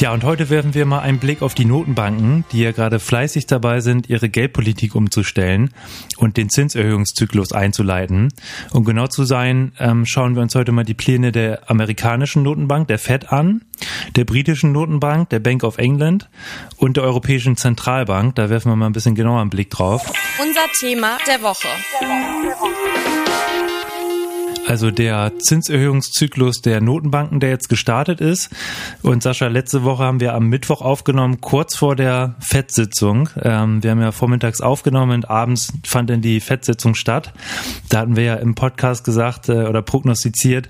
Ja, und heute werfen wir mal einen Blick auf die Notenbanken, die ja gerade fleißig dabei sind, ihre Geldpolitik umzustellen und den Zinserhöhungszyklus einzuleiten. Um genau zu sein, ähm, schauen wir uns heute mal die Pläne der amerikanischen Notenbank, der Fed, an, der britischen Notenbank, der Bank of England und der Europäischen Zentralbank. Da werfen wir mal ein bisschen genauer einen Blick drauf. Unser Thema der Woche. Der Woche. Also der Zinserhöhungszyklus der Notenbanken, der jetzt gestartet ist. Und Sascha, letzte Woche haben wir am Mittwoch aufgenommen, kurz vor der FED-Sitzung. Ähm, wir haben ja vormittags aufgenommen und abends fand dann die FED-Sitzung statt. Da hatten wir ja im Podcast gesagt äh, oder prognostiziert,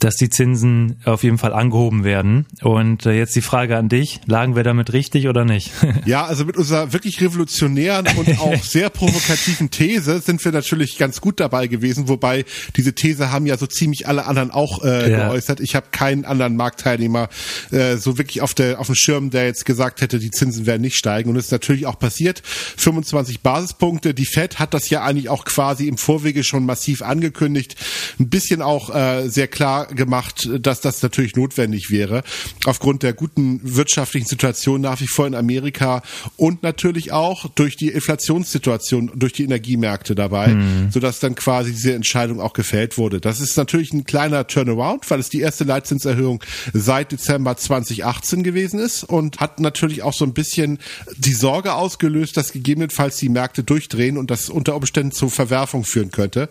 dass die Zinsen auf jeden Fall angehoben werden. Und äh, jetzt die Frage an dich, lagen wir damit richtig oder nicht? Ja, also mit unserer wirklich revolutionären und auch sehr provokativen These sind wir natürlich ganz gut dabei gewesen, wobei diese These haben ja so ziemlich alle anderen auch äh, ja. geäußert. Ich habe keinen anderen Marktteilnehmer äh, so wirklich auf der auf dem Schirm, der jetzt gesagt hätte, die Zinsen werden nicht steigen. Und es ist natürlich auch passiert. 25 Basispunkte. Die Fed hat das ja eigentlich auch quasi im Vorwege schon massiv angekündigt. Ein bisschen auch äh, sehr klar gemacht, dass das natürlich notwendig wäre. Aufgrund der guten wirtschaftlichen Situation nach wie vor in Amerika und natürlich auch durch die Inflationssituation, durch die Energiemärkte dabei, mhm. sodass dann quasi diese Entscheidung auch gefällt wurde. Das ist natürlich ein kleiner Turnaround, weil es die erste Leitzinserhöhung seit Dezember 2018 gewesen ist und hat natürlich auch so ein bisschen die Sorge ausgelöst, dass gegebenenfalls die Märkte durchdrehen und das unter Umständen zu Verwerfung führen könnte.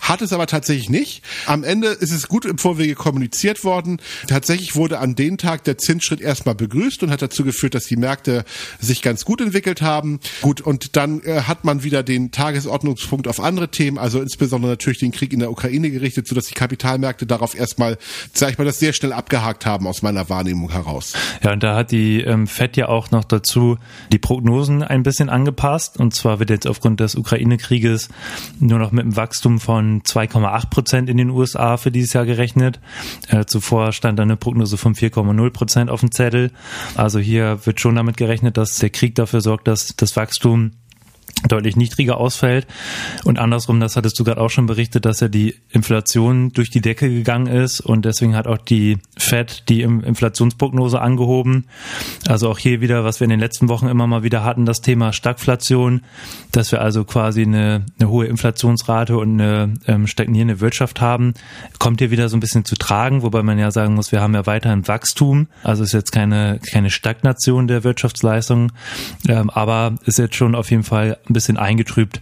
Hat es aber tatsächlich nicht. Am Ende ist es gut im Vorwege kommuniziert worden. Tatsächlich wurde an dem Tag der Zinsschritt erstmal begrüßt und hat dazu geführt, dass die Märkte sich ganz gut entwickelt haben. Gut, und dann äh, hat man wieder den Tagesordnungspunkt auf andere Themen, also insbesondere natürlich den Krieg in der Ukraine gerichtet, sodass die Kapitalmärkte darauf erstmal, sag ich mal, das sehr schnell abgehakt haben aus meiner Wahrnehmung heraus. Ja, und da hat die ähm, FED ja auch noch dazu die Prognosen ein bisschen angepasst. Und zwar wird jetzt aufgrund des Ukraine-Krieges nur noch mit einem Wachstum von 2,8 Prozent in den USA für dieses Jahr gerechnet. Äh, zuvor stand eine Prognose von 4,0 Prozent auf dem Zettel. Also hier wird schon damit gerechnet, dass der Krieg dafür sorgt, dass das Wachstum deutlich niedriger ausfällt. Und andersrum, das hattest du gerade auch schon berichtet, dass ja die Inflation durch die Decke gegangen ist und deswegen hat auch die Fed die Inflationsprognose angehoben. Also auch hier wieder, was wir in den letzten Wochen immer mal wieder hatten, das Thema Stagflation, dass wir also quasi eine, eine hohe Inflationsrate und eine ähm, stagnierende Wirtschaft haben, kommt hier wieder so ein bisschen zu tragen, wobei man ja sagen muss, wir haben ja weiterhin Wachstum, also ist jetzt keine, keine Stagnation der Wirtschaftsleistung, ähm, aber ist jetzt schon auf jeden Fall ein bisschen eingetrübt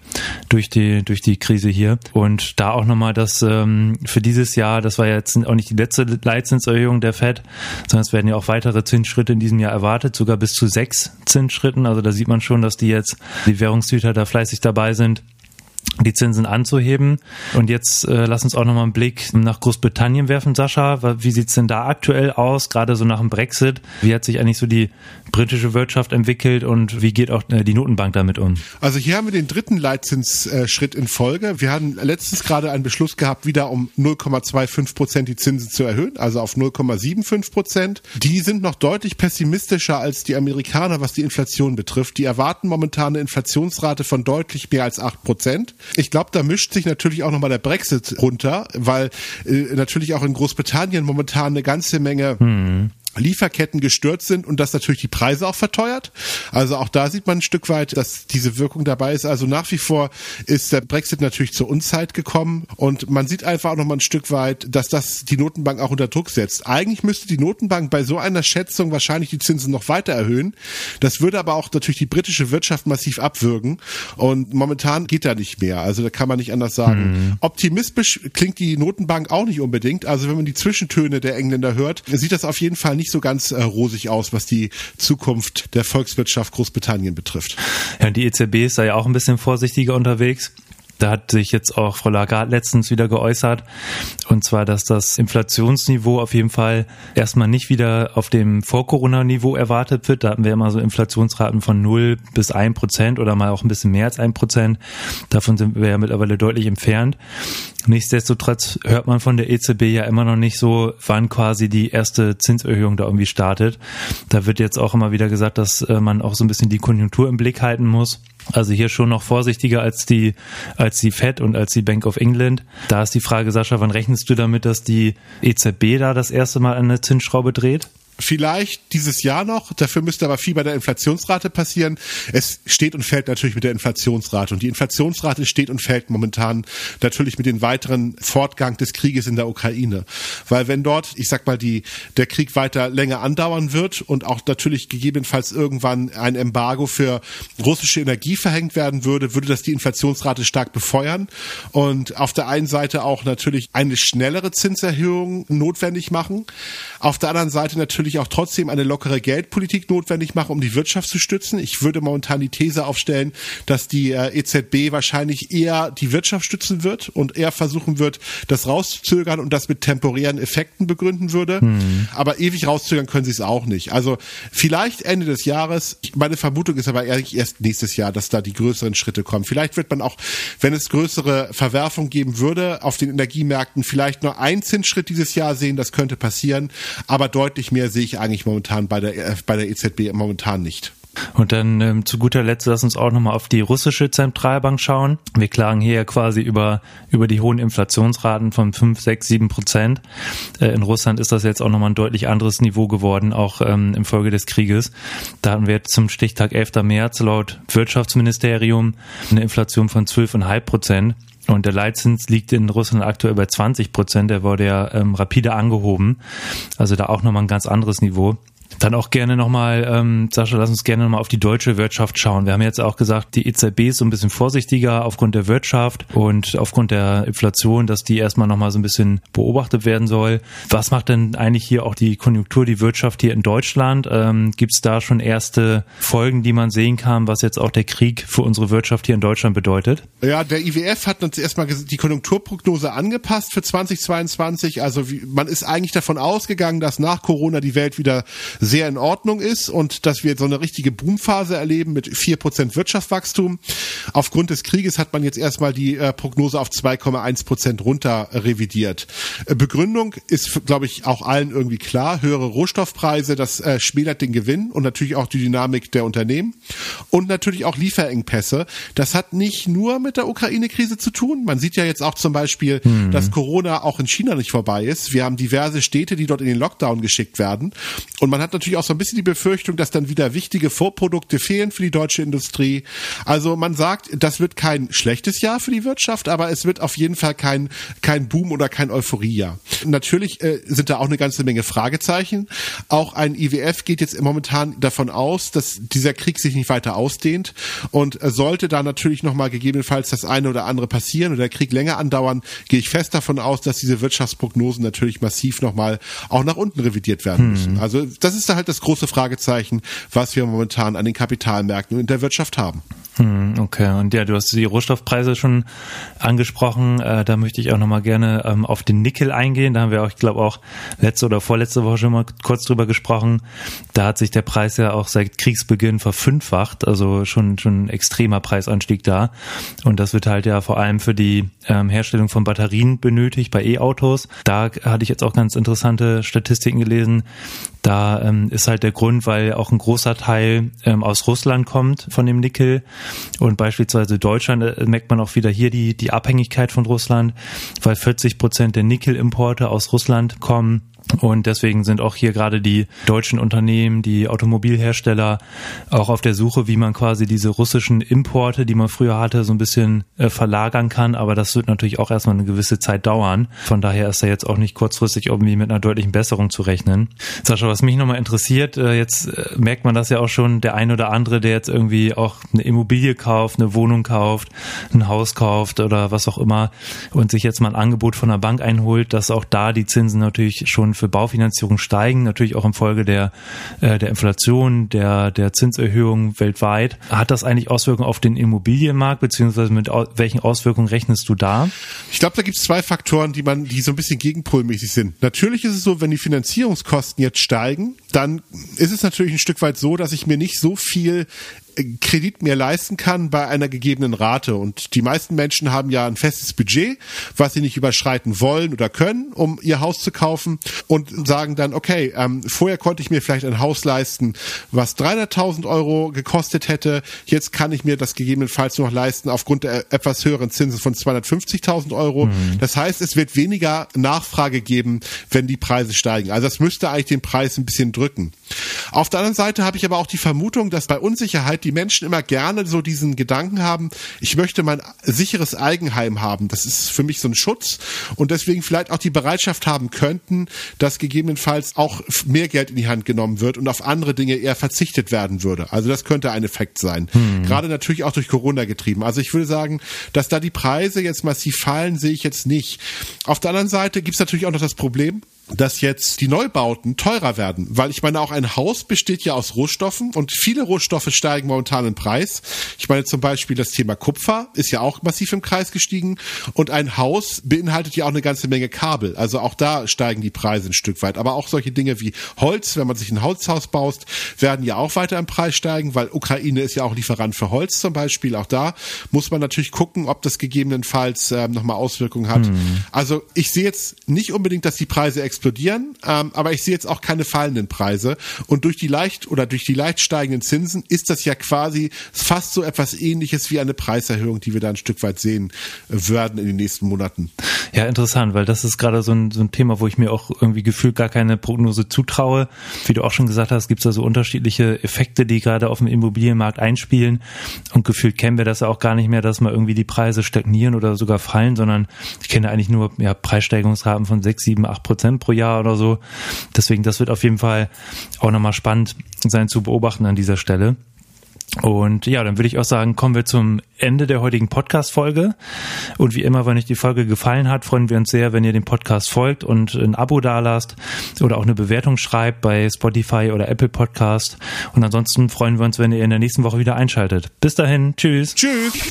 durch die, durch die Krise hier. Und da auch nochmal das ähm, für dieses Jahr, das war jetzt auch nicht die letzte Leitzinserhöhung der FED, sondern es werden ja auch weitere Zinsschritte in diesem Jahr erwartet, sogar bis zu sechs Zinsschritten. Also da sieht man schon, dass die jetzt, die Währungshüter da fleißig dabei sind die Zinsen anzuheben. Und jetzt äh, lass uns auch nochmal einen Blick nach Großbritannien werfen, Sascha. Wie sieht's denn da aktuell aus, gerade so nach dem Brexit? Wie hat sich eigentlich so die britische Wirtschaft entwickelt und wie geht auch äh, die Notenbank damit um? Also hier haben wir den dritten Leitzinsschritt in Folge. Wir hatten letztens gerade einen Beschluss gehabt, wieder um 0,25 Prozent die Zinsen zu erhöhen, also auf 0,75 Prozent. Die sind noch deutlich pessimistischer als die Amerikaner, was die Inflation betrifft. Die erwarten momentan eine Inflationsrate von deutlich mehr als 8 Prozent. Ich glaube, da mischt sich natürlich auch nochmal der Brexit runter, weil äh, natürlich auch in Großbritannien momentan eine ganze Menge hm. Lieferketten gestört sind und das natürlich die Preise auch verteuert. Also auch da sieht man ein Stück weit, dass diese Wirkung dabei ist. Also nach wie vor ist der Brexit natürlich zur Unzeit gekommen und man sieht einfach auch noch mal ein Stück weit, dass das die Notenbank auch unter Druck setzt. Eigentlich müsste die Notenbank bei so einer Schätzung wahrscheinlich die Zinsen noch weiter erhöhen. Das würde aber auch natürlich die britische Wirtschaft massiv abwürgen und momentan geht da nicht mehr. Also da kann man nicht anders sagen. Mhm. Optimistisch klingt die Notenbank auch nicht unbedingt. Also wenn man die Zwischentöne der Engländer hört, sieht das auf jeden Fall nicht nicht so ganz äh, rosig aus, was die Zukunft der Volkswirtschaft Großbritannien betrifft. Ja, die EZB ist da ja auch ein bisschen vorsichtiger unterwegs. Da hat sich jetzt auch Frau Lagarde letztens wieder geäußert. Und zwar, dass das Inflationsniveau auf jeden Fall erstmal nicht wieder auf dem Vor-Corona-Niveau erwartet wird. Da hatten wir immer so Inflationsraten von 0 bis 1 Prozent oder mal auch ein bisschen mehr als 1 Prozent. Davon sind wir ja mittlerweile deutlich entfernt Nichtsdestotrotz hört man von der EZB ja immer noch nicht so, wann quasi die erste Zinserhöhung da irgendwie startet. Da wird jetzt auch immer wieder gesagt, dass äh, man auch so ein bisschen die Konjunktur im Blick halten muss. Also hier schon noch vorsichtiger als die, als die Fed und als die Bank of England. Da ist die Frage, Sascha, wann rechnest du damit, dass die EZB da das erste Mal eine Zinsschraube dreht? Vielleicht dieses Jahr noch. Dafür müsste aber viel bei der Inflationsrate passieren. Es steht und fällt natürlich mit der Inflationsrate. Und die Inflationsrate steht und fällt momentan natürlich mit dem weiteren Fortgang des Krieges in der Ukraine. Weil wenn dort, ich sag mal, die, der Krieg weiter länger andauern wird und auch natürlich gegebenenfalls irgendwann ein Embargo für russische Energie verhängt werden würde, würde das die Inflationsrate stark befeuern und auf der einen Seite auch natürlich eine schnellere Zinserhöhung notwendig machen. Auf der anderen Seite natürlich natürlich auch trotzdem eine lockere Geldpolitik notwendig machen, um die Wirtschaft zu stützen. Ich würde momentan die These aufstellen, dass die äh, EZB wahrscheinlich eher die Wirtschaft stützen wird und eher versuchen wird, das rauszuzögern und das mit temporären Effekten begründen würde. Mhm. Aber ewig rauszögern können sie es auch nicht. Also vielleicht Ende des Jahres. Meine Vermutung ist aber ehrlich erst nächstes Jahr, dass da die größeren Schritte kommen. Vielleicht wird man auch, wenn es größere Verwerfung geben würde auf den Energiemärkten, vielleicht nur einen Zinsschritt dieses Jahr sehen. Das könnte passieren, aber deutlich mehr sehe ich eigentlich momentan bei der, äh, bei der EZB momentan nicht. Und dann ähm, zu guter Letzt lass uns auch nochmal auf die russische Zentralbank schauen. Wir klagen hier ja quasi über, über die hohen Inflationsraten von 5, 6, 7 Prozent. Äh, in Russland ist das jetzt auch nochmal ein deutlich anderes Niveau geworden, auch ähm, im Folge des Krieges. Da hatten wir zum Stichtag 11. März laut Wirtschaftsministerium eine Inflation von 12,5 Prozent. Und der Leitzins liegt in Russland aktuell bei 20 Prozent. Der wurde ja ähm, rapide angehoben. Also da auch nochmal ein ganz anderes Niveau. Dann auch gerne nochmal, ähm, Sascha, lass uns gerne nochmal auf die deutsche Wirtschaft schauen. Wir haben jetzt auch gesagt, die EZB ist so ein bisschen vorsichtiger aufgrund der Wirtschaft und aufgrund der Inflation, dass die erstmal nochmal so ein bisschen beobachtet werden soll. Was macht denn eigentlich hier auch die Konjunktur, die Wirtschaft hier in Deutschland? Ähm, Gibt es da schon erste Folgen, die man sehen kann, was jetzt auch der Krieg für unsere Wirtschaft hier in Deutschland bedeutet? Ja, der IWF hat uns erstmal die Konjunkturprognose angepasst für 2022. Also wie, man ist eigentlich davon ausgegangen, dass nach Corona die Welt wieder sehr in Ordnung ist und dass wir so eine richtige Boomphase erleben mit vier Prozent Wirtschaftswachstum. Aufgrund des Krieges hat man jetzt erstmal die äh, Prognose auf 2,1 Prozent runter revidiert. Äh, Begründung ist, glaube ich, auch allen irgendwie klar. Höhere Rohstoffpreise, das äh, schmälert den Gewinn und natürlich auch die Dynamik der Unternehmen und natürlich auch Lieferengpässe. Das hat nicht nur mit der Ukraine-Krise zu tun. Man sieht ja jetzt auch zum Beispiel, mhm. dass Corona auch in China nicht vorbei ist. Wir haben diverse Städte, die dort in den Lockdown geschickt werden und man hat natürlich auch so ein bisschen die Befürchtung, dass dann wieder wichtige Vorprodukte fehlen für die deutsche Industrie. Also man sagt, das wird kein schlechtes Jahr für die Wirtschaft, aber es wird auf jeden Fall kein, kein Boom oder kein Euphorie-Jahr. Natürlich äh, sind da auch eine ganze Menge Fragezeichen. Auch ein IWF geht jetzt momentan davon aus, dass dieser Krieg sich nicht weiter ausdehnt und äh, sollte da natürlich nochmal gegebenenfalls das eine oder andere passieren oder der Krieg länger andauern, gehe ich fest davon aus, dass diese Wirtschaftsprognosen natürlich massiv nochmal auch nach unten revidiert werden müssen. Hm. Also das ist da halt das große Fragezeichen, was wir momentan an den Kapitalmärkten und in der Wirtschaft haben. Hm, okay, und ja, du hast die Rohstoffpreise schon angesprochen. Äh, da möchte ich auch nochmal gerne ähm, auf den Nickel eingehen. Da haben wir auch, ich glaube, auch letzte oder vorletzte Woche schon mal kurz drüber gesprochen. Da hat sich der Preis ja auch seit Kriegsbeginn verfünffacht, also schon schon ein extremer Preisanstieg da. Und das wird halt ja vor allem für die ähm, Herstellung von Batterien benötigt bei E-Autos. Da hatte ich jetzt auch ganz interessante Statistiken gelesen. Da ähm, ist halt der Grund, weil auch ein großer Teil aus Russland kommt von dem Nickel und beispielsweise Deutschland äh, merkt man auch wieder hier die, die Abhängigkeit von Russland, weil 40 Prozent der Nickelimporte aus Russland kommen und deswegen sind auch hier gerade die deutschen Unternehmen, die Automobilhersteller auch auf der Suche, wie man quasi diese russischen Importe, die man früher hatte, so ein bisschen äh, verlagern kann. Aber das wird natürlich auch erstmal eine gewisse Zeit dauern. Von daher ist da jetzt auch nicht kurzfristig irgendwie mit einer deutlichen Besserung zu rechnen. Sascha, was mich nochmal interessiert, äh, jetzt äh, merkt man das ja auch schon, der ein oder andere, der jetzt irgendwie auch eine Immobilie kauft, eine Wohnung kauft, ein Haus kauft oder was auch immer und sich jetzt mal ein Angebot von der Bank einholt, dass auch da die Zinsen natürlich schon für Baufinanzierung steigen, natürlich auch infolge der, äh, der Inflation, der, der Zinserhöhungen weltweit. Hat das eigentlich Auswirkungen auf den Immobilienmarkt, beziehungsweise mit au welchen Auswirkungen rechnest du da? Ich glaube, da gibt es zwei Faktoren, die man, die so ein bisschen gegenpolmäßig sind. Natürlich ist es so, wenn die Finanzierungskosten jetzt steigen, dann ist es natürlich ein Stück weit so, dass ich mir nicht so viel Kredit mir leisten kann bei einer gegebenen Rate. Und die meisten Menschen haben ja ein festes Budget, was sie nicht überschreiten wollen oder können, um ihr Haus zu kaufen und sagen dann, okay, ähm, vorher konnte ich mir vielleicht ein Haus leisten, was 300.000 Euro gekostet hätte. Jetzt kann ich mir das gegebenenfalls noch leisten aufgrund der etwas höheren Zinsen von 250.000 Euro. Mhm. Das heißt, es wird weniger Nachfrage geben, wenn die Preise steigen. Also das müsste eigentlich den Preis ein bisschen drücken. Auf der anderen Seite habe ich aber auch die Vermutung, dass bei Unsicherheit die Menschen immer gerne so diesen Gedanken haben, ich möchte mein sicheres Eigenheim haben. Das ist für mich so ein Schutz und deswegen vielleicht auch die Bereitschaft haben könnten, dass gegebenenfalls auch mehr Geld in die Hand genommen wird und auf andere Dinge eher verzichtet werden würde. Also das könnte ein Effekt sein. Hm. Gerade natürlich auch durch Corona getrieben. Also ich würde sagen, dass da die Preise jetzt massiv fallen, sehe ich jetzt nicht. Auf der anderen Seite gibt es natürlich auch noch das Problem, dass jetzt die Neubauten teurer werden, weil ich meine, auch ein Haus besteht ja aus Rohstoffen und viele Rohstoffe steigen momentan im Preis. Ich meine zum Beispiel das Thema Kupfer ist ja auch massiv im Kreis gestiegen und ein Haus beinhaltet ja auch eine ganze Menge Kabel. Also auch da steigen die Preise ein Stück weit. Aber auch solche Dinge wie Holz, wenn man sich ein Holzhaus baut, werden ja auch weiter im Preis steigen, weil Ukraine ist ja auch Lieferant für Holz zum Beispiel. Auch da muss man natürlich gucken, ob das gegebenenfalls äh, nochmal Auswirkungen hat. Mhm. Also ich sehe jetzt nicht unbedingt, dass die Preise explodieren, ähm, aber ich sehe jetzt auch keine fallenden Preise. Und durch die leicht oder durch die leicht steigenden Zinsen ist das ja quasi fast so etwas ähnliches wie eine Preiserhöhung, die wir da ein Stück weit sehen werden in den nächsten Monaten. Ja, interessant, weil das ist gerade so ein, so ein Thema, wo ich mir auch irgendwie gefühlt gar keine Prognose zutraue. Wie du auch schon gesagt hast, gibt es da so unterschiedliche Effekte, die gerade auf dem Immobilienmarkt einspielen. Und gefühlt kennen wir das ja auch gar nicht mehr, dass mal irgendwie die Preise stagnieren oder sogar fallen, sondern ich kenne eigentlich nur ja, Preissteigerungsraten von sechs, sieben, acht Prozent pro Jahr oder so. Deswegen, das wird auf jeden Fall auch nochmal spannend sein zu beobachten an dieser Stelle. Und ja, dann würde ich auch sagen, kommen wir zum Ende der heutigen Podcast-Folge. Und wie immer, wenn euch die Folge gefallen hat, freuen wir uns sehr, wenn ihr dem Podcast folgt und ein Abo dalasst oder auch eine Bewertung schreibt bei Spotify oder Apple Podcast. Und ansonsten freuen wir uns, wenn ihr in der nächsten Woche wieder einschaltet. Bis dahin, tschüss. Tschüss.